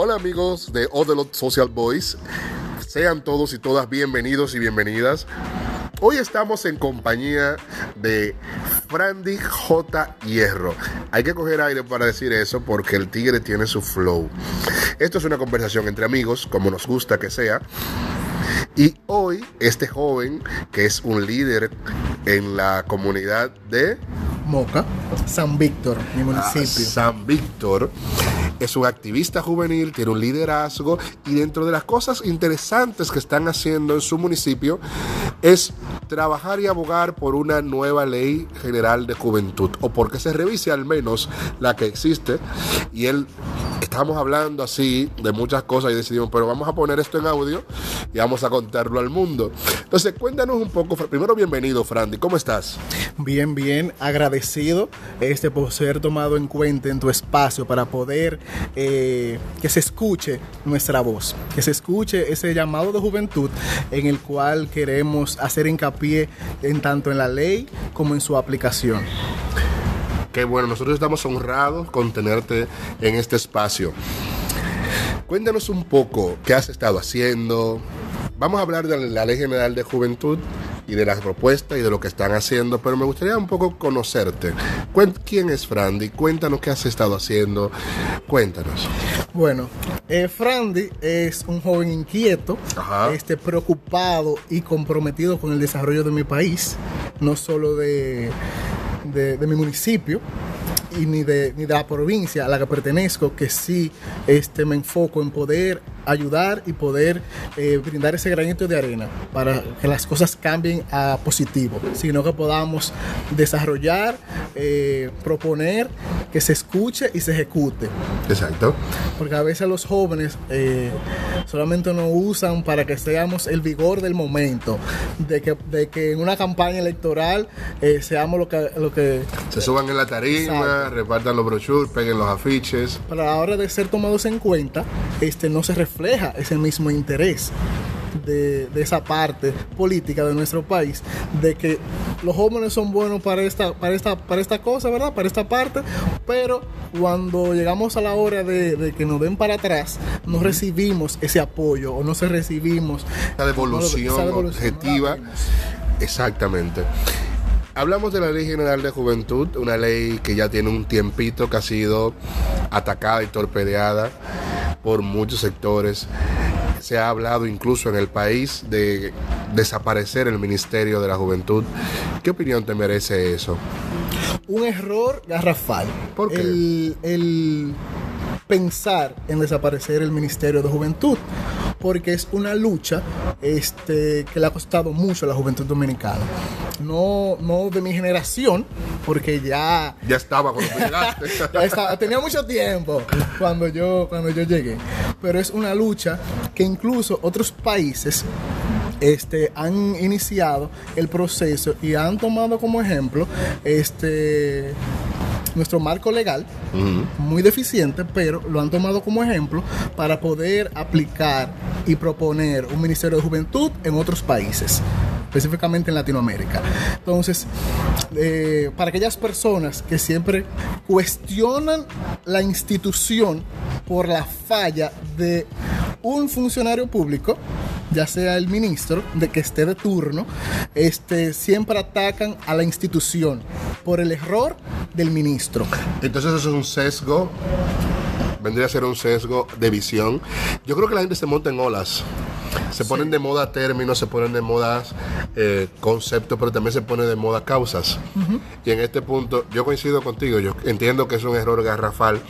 Hola amigos de Odelot Social Boys, sean todos y todas bienvenidos y bienvenidas. Hoy estamos en compañía de Frandy J. Hierro. Hay que coger aire para decir eso porque el tigre tiene su flow. Esto es una conversación entre amigos, como nos gusta que sea. Y hoy este joven, que es un líder en la comunidad de Moca, San Víctor, mi municipio. San Víctor, es un activista juvenil, tiene un liderazgo y dentro de las cosas interesantes que están haciendo en su municipio es trabajar y abogar por una nueva ley general de juventud o porque se revise al menos la que existe y él estamos hablando así de muchas cosas y decidimos, pero vamos a poner esto en audio y vamos a contarlo al mundo. Entonces, cuéntanos un poco, primero bienvenido, Frandy, ¿cómo estás? Bien, bien, agradecido este por ser tomado en cuenta en tu espacio para poder eh, que se escuche nuestra voz, que se escuche ese llamado de juventud en el cual queremos hacer hincapié en tanto en la ley como en su aplicación. Bueno, nosotros estamos honrados con tenerte en este espacio. Cuéntanos un poco qué has estado haciendo. Vamos a hablar de la Ley General de Juventud y de las propuestas y de lo que están haciendo, pero me gustaría un poco conocerte. ¿Quién es Frandy? Cuéntanos qué has estado haciendo. Cuéntanos. Bueno, eh, Frandy es un joven inquieto, este, preocupado y comprometido con el desarrollo de mi país, no solo de, de, mi municipio, y ni de, ni de la provincia a la que pertenezco, que sí este, me enfoco en poder ayudar y poder eh, brindar ese granito de arena para que las cosas cambien a positivo, sino que podamos desarrollar, eh, proponer, que se escuche y se ejecute. Exacto. Porque a veces los jóvenes eh, solamente nos usan para que seamos el vigor del momento, de que, de que en una campaña electoral seamos lo que, lo que... Se suban en la tarima, repartan los brochures, peguen los afiches. Para la hora de ser tomados en cuenta, este no se refleja ese mismo interés. De, esa parte política de nuestro país, de que los jóvenes son buenos para esta, para esta, para esta cosa, ¿verdad? Para esta parte, pero cuando llegamos a la hora de, que nos den para atrás, no recibimos ese apoyo o no se recibimos esa devolución, objetiva. Exactamente. Hablamos de la Ley General de Juventud, una ley que ya tiene un tiempito que ha sido atacada y torpedeada por muchos sectores. Se ha hablado incluso en el país de desaparecer el Ministerio de la Juventud. ¿Qué opinión te merece eso? Un error garrafal. ¿Por qué? el pensar en desaparecer el Ministerio de Juventud porque es una lucha este, que le ha costado mucho a la juventud dominicana. No, no de mi generación, porque ya... Ya estaba cuando llegaste. tenía mucho tiempo cuando yo, cuando yo llegué. Pero es una lucha que incluso otros países este, han iniciado el proceso y han tomado como ejemplo este nuestro marco legal, muy deficiente, pero lo han tomado como ejemplo para poder aplicar y proponer un Ministerio de Juventud en otros países específicamente en Latinoamérica. Entonces, eh, para aquellas personas que siempre cuestionan la institución por la falla de un funcionario público, ya sea el ministro, de que esté de turno, este, siempre atacan a la institución por el error del ministro. Entonces eso es un sesgo vendría a ser un sesgo de visión. Yo creo que la gente se monta en olas. Se ponen de moda términos, se ponen de moda eh, conceptos, pero también se ponen de moda causas. Y en este punto, yo coincido contigo, yo entiendo que es un error garrafal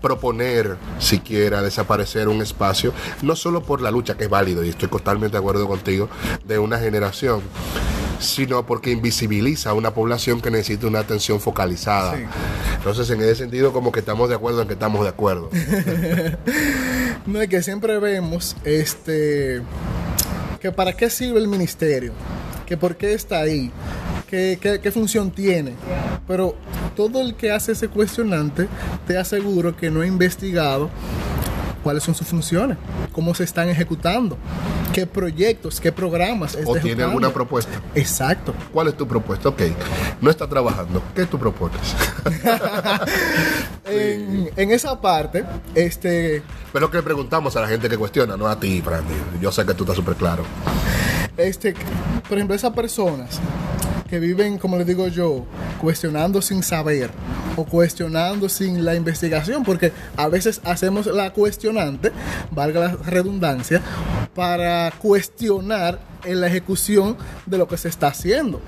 proponer siquiera desaparecer un espacio, no solo por la lucha, que es válido, y estoy totalmente de acuerdo contigo, de una generación, sino porque invisibiliza a una población que necesita una atención focalizada. Entonces, en ese sentido, como que estamos de acuerdo en que estamos de acuerdo. no es que siempre vemos este que para qué sirve el ministerio, que por qué está ahí, qué, qué función tiene. Pero todo el que hace ese cuestionante, te aseguro que no ha investigado cuáles son sus funciones, cómo se están ejecutando, qué proyectos, qué programas. ¿O tiene alguna propuesta? Exacto. ¿Cuál es tu propuesta? Ok, no está trabajando. ¿Qué tú propones? en, en esa parte, este, Pero lo que le preguntamos a la gente que cuestiona, no a ti, Frandy. Yo sé que tú estás súper claro. este, por ejemplo, esas personas que viven, como les digo yo, cuestionando sin saber cuestionando sin la investigación, porque a veces hacemos la cuestionante, valga la redundancia, para cuestionar en la ejecución de lo que se está haciendo.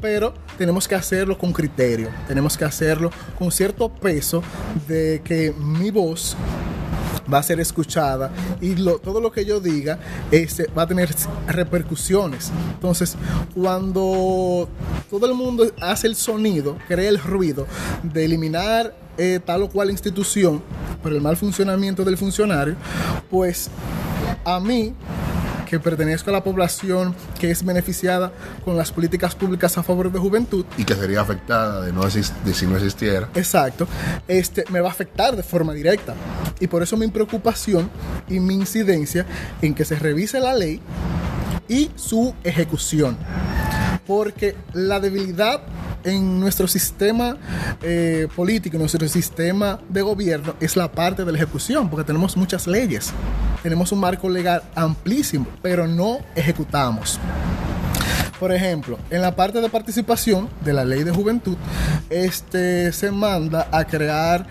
Pero tenemos que hacerlo con criterio, tenemos que hacerlo con cierto peso de que mi voz va a ser escuchada y todo lo que yo diga este, va a tener repercusiones. Entonces, cuando todo el mundo hace el sonido, crea el ruido de eliminar eh, tal o cual institución por el mal funcionamiento del funcionario, pues a mí que pertenezco a la población que es beneficiada con las políticas públicas a favor de juventud, Y que sería afectada de, no de si no existiera. Exacto, este me va a afectar de forma directa. Y por eso mi preocupación y mi incidencia en que se revise la ley y su ejecución. Porque la debilidad en nuestro sistema eh, político, en nuestro sistema de gobierno, es la parte de la ejecución, porque tenemos muchas leyes, tenemos un marco legal amplísimo, pero no ejecutamos. Por ejemplo, en la parte de participación de la ley de juventud, este, se manda a crear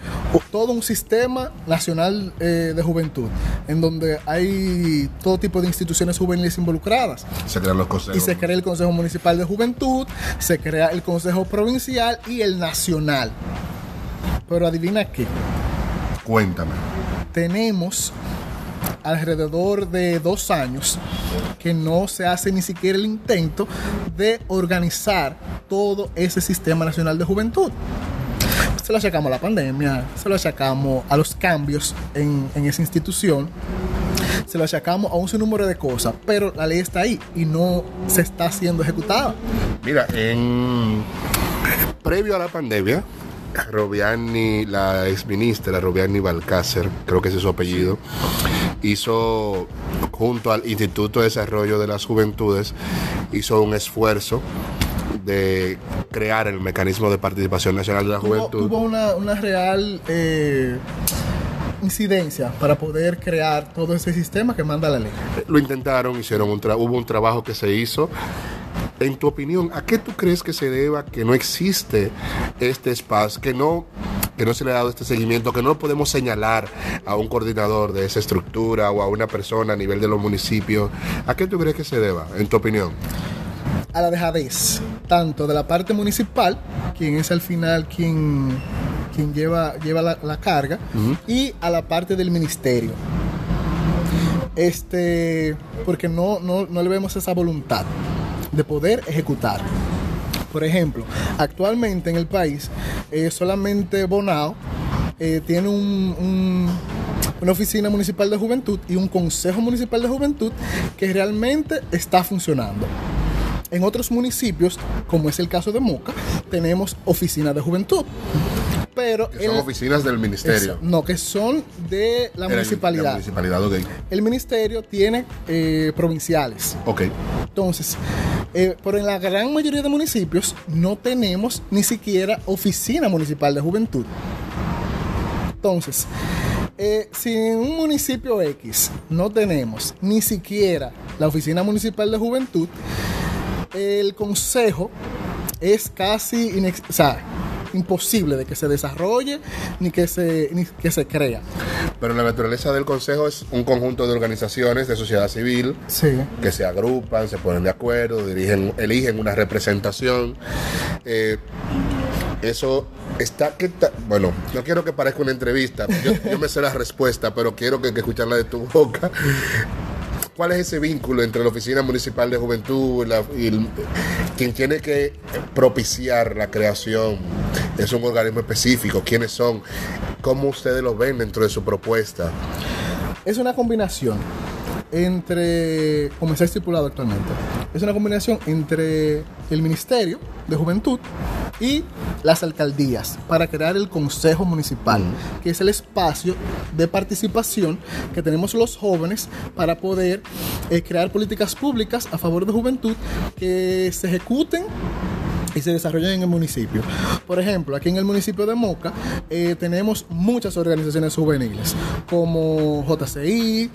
todo un sistema nacional eh, de juventud, en donde hay todo tipo de instituciones juveniles involucradas. Se crean los consejos. Y se crea el Consejo Municipal de Juventud, se crea el Consejo Provincial y el Nacional. Pero adivina qué, Cuéntame. tenemos alrededor de dos años que no se hace ni siquiera el intento de organizar todo ese sistema nacional de juventud. Se lo achacamos a la pandemia, se lo achacamos a los cambios en, en esa institución, se lo achacamos a un sinnúmero de cosas, pero la ley está ahí y no se está siendo ejecutada. Mira, en previo a la pandemia, Robiani, la exministra Robiani Balcácer, creo que ese es su apellido, hizo junto al Instituto de Desarrollo de las Juventudes, hizo un esfuerzo de crear el mecanismo de participación nacional de la Tuvo, juventud. tuvo una, una real eh, incidencia para poder crear todo ese sistema que manda la ley. Lo intentaron, hicieron un hubo un trabajo que se hizo. En tu opinión, ¿a qué tú crees que se deba que no existe este espacio, que no, que no se le ha dado este seguimiento, que no podemos señalar a un coordinador de esa estructura o a una persona a nivel de los municipios? ¿A qué tú crees que se deba, en tu opinión? a la dejadez, tanto de la parte municipal, quien es al final quien, quien lleva, lleva la, la carga, y a la parte del ministerio. Este, porque no, no, no le vemos esa voluntad de poder ejecutar. Por ejemplo, actualmente en el país, eh, solamente Bonao eh, tiene un- un- una oficina municipal de juventud y un consejo municipal de juventud que realmente está funcionando. En otros municipios, como es el caso de Moca, tenemos oficinas de juventud. Pero Que son el- oficinas del ministerio. No, que son de la el- municipalidad. La municipalidad, ok. El ministerio tiene eh, provinciales. Ok. Entonces, eh, pero en la gran mayoría de municipios no tenemos ni siquiera oficina municipal de juventud. Entonces, eh, si en un municipio X no tenemos ni siquiera la oficina municipal de juventud, el consejo es casi inex- o sea, imposible de que se desarrolle ni que se, ni que se crea. Pero la naturaleza del consejo es un conjunto de organizaciones de sociedad civil Sí. que se agrupan, se ponen de acuerdo, dirigen, eligen una representación. Eh, eso está, ¿qué ta- bueno, no quiero que parezca una entrevista, yo, yo me sé la respuesta, pero quiero que, que escucharla de tu boca. ¿Cuál es ese vínculo entre la Oficina Municipal de Juventud y, la- quien tiene que propiciar la creación? ¿Es un organismo específico? ¿Quiénes son? ¿Cómo ustedes lo ven dentro de su propuesta? Es una combinación entre, como está estipulado actualmente, es una combinación entre el Ministerio de Juventud y las alcaldías para crear el Consejo Municipal, que es el espacio de participación que tenemos los jóvenes para poder eh, crear políticas públicas a favor de juventud que se ejecuten y se desarrollan en el municipio. Por ejemplo, aquí en el municipio de Moca eh, tenemos muchas organizaciones juveniles, como JCI,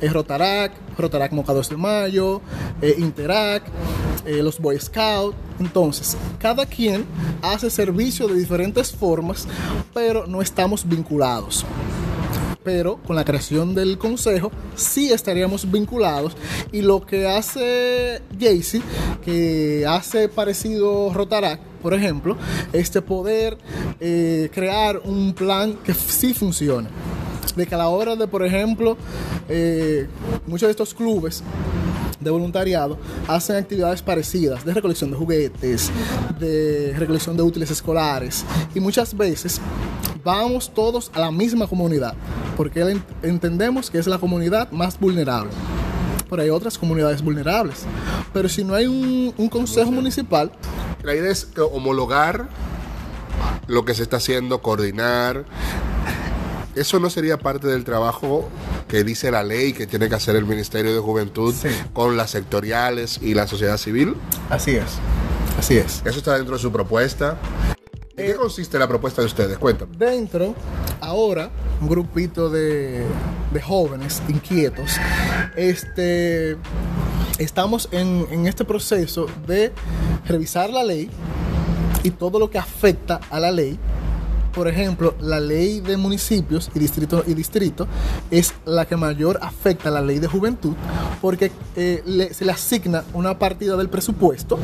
eh, Rotarac, Rotarac Moca 2 de Mayo, eh, Interac, eh, los Boy Scouts. Entonces, cada quien hace servicio de diferentes formas, pero no estamos vinculados pero con la creación del consejo sí estaríamos vinculados y lo que hace Jaycee, que hace parecido Rotarac, por ejemplo, este poder eh, crear un plan que sí funcione. De que a la hora de, por ejemplo, eh, muchos de estos clubes de voluntariado hacen actividades parecidas de recolección de juguetes, de recolección de útiles escolares y muchas veces vamos todos a la misma comunidad porque en- entendemos que es la comunidad más vulnerable. Pero hay otras comunidades vulnerables. Pero si no hay un, consejo municipal, La idea es homologar lo que se está haciendo, coordinar. Eso no sería parte del trabajo que dice la ley que tiene que hacer el Ministerio de Juventud Sí. con las sectoriales y la sociedad civil. así es. Así es. Eso está dentro de su propuesta. ¿En qué consiste la propuesta de ustedes? Cuéntame. Dentro, ahora, un grupito de, de jóvenes inquietos, este, estamos en, en este proceso de revisar la ley y todo lo que afecta a la ley. Por ejemplo, la ley de municipios y distrito, y distrito es la que mayor afecta a la ley de juventud porque eh, se le asigna una partida del presupuesto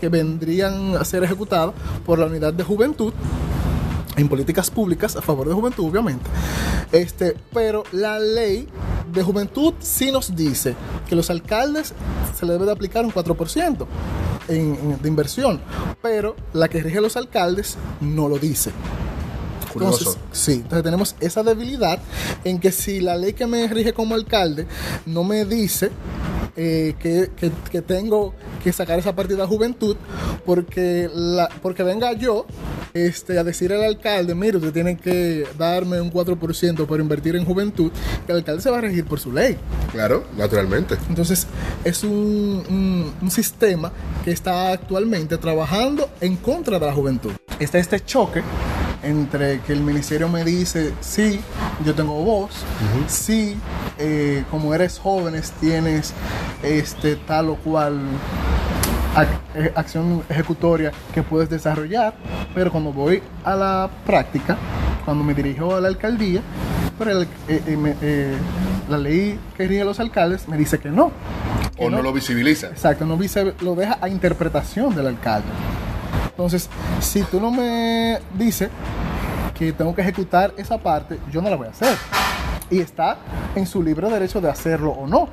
que vendrían a ser ejecutadas por la unidad de juventud en políticas públicas a favor de juventud, obviamente. Este, pero la ley de juventud sí nos dice que los alcaldes se le debe de aplicar un 4% en, en- de inversión, pero la que rige a los alcaldes no lo dice. Curioso. Entonces, sí, entonces tenemos esa debilidad en que si la ley que me rige como alcalde no me dice eh, que, que- que tengo que sacar esa partida de juventud, porque, la, porque venga yo este, a decir al alcalde, mire, usted tiene que darme un 4% para invertir en juventud, que el alcalde se va a regir por su ley. Claro, naturalmente. Entonces, es un, un- un sistema que está actualmente trabajando en contra de la juventud. Está este choque entre que el ministerio me dice, sí, yo tengo voz, sí, eh, como eres jóvenes tienes este, tal o cual eh, acción ejecutoria que puedes desarrollar, pero cuando voy a la práctica, cuando me dirijo a la alcaldía, pero el- eh, la ley que rige a los alcaldes me dice que no. que O no lo visibiliza. Exacto, no lo deja a interpretación del alcalde. Entonces, si tú no me dices que tengo que ejecutar esa parte, yo no la voy a hacer. Y está en su libre derecho de hacerlo o no.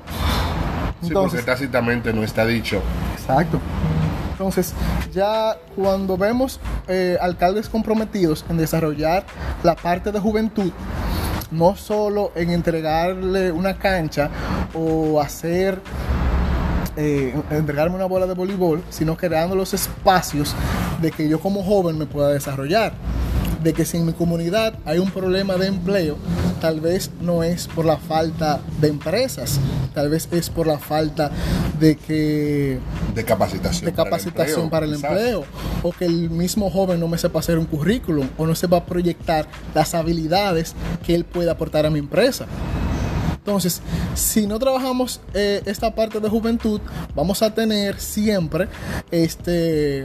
Sí, Entonces, porque tácitamente no está dicho. Exacto. Entonces, ya cuando vemos eh, alcaldes comprometidos en desarrollar la parte de juventud, no solo en entregarle una cancha o hacer eh, entregarme una bola de voleibol, sino creando los espacios de que yo como joven me pueda desarrollar. De que si en mi comunidad hay un problema de empleo, tal vez no es por la falta de empresas, tal vez es por la falta de que De capacitación. de capacitación para el empleo o que el mismo joven no me sepa hacer un currículum o no sepa proyectar las habilidades que él puede aportar a mi empresa. Entonces, si no trabajamos eh, esta parte de juventud, vamos a tener siempre este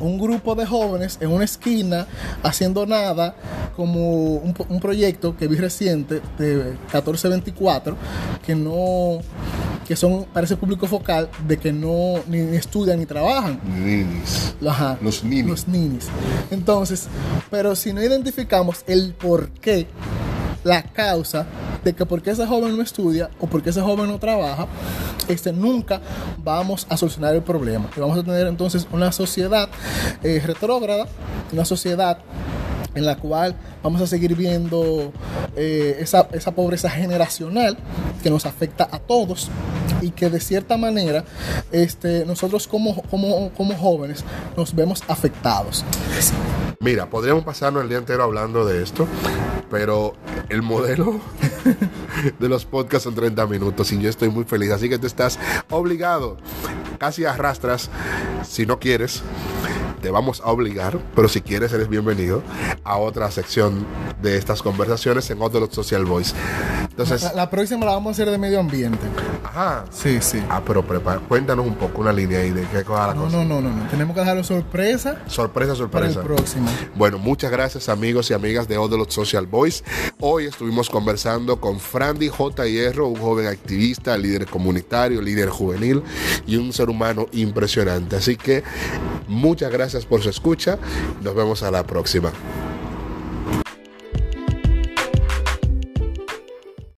un grupo de jóvenes en una esquina haciendo nada, como un, proyecto que vi reciente de 1424, que no que son para ese público focal de que no ni estudian ni trabajan. Ninis. Ajá, Los ninis. Los ninis. Entonces, pero si no identificamos el por qué, la causa de que por qué ese joven no estudia o por qué ese joven no trabaja, este, nunca vamos a solucionar el problema. Y vamos a tener entonces una sociedad eh, retrógrada, una sociedad en la cual vamos a seguir viendo eh, esa, esa pobreza generacional que nos afecta a todos y que de cierta manera este, nosotros como, como, como jóvenes nos vemos afectados. Mira, podríamos pasarnos el día entero hablando de esto, pero el modelo de los podcasts son 30 minutos y yo estoy muy feliz. Así que tú estás obligado, casi arrastras, si no quieres, te vamos a obligar, pero si quieres eres bienvenido a otra sección de estas conversaciones en otro Social Voice. Entonces, La, la próxima la vamos a hacer de medio ambiente. ajá. Sí, sí. Ah, pero prepara, cuéntanos un poco una línea ahí de qué cosa la No, cosa. no, no, no, no. Tenemos que dejarlo sorpresa Sorpresa, para el sorpresa. próximo. Bueno, muchas gracias amigos y amigas de Odolot Social Voice. Hoy estuvimos conversando con Frandy J. Hierro, un joven activista, líder comunitario, líder juvenil y un ser humano impresionante. Así que muchas gracias por su escucha. Nos vemos a la próxima.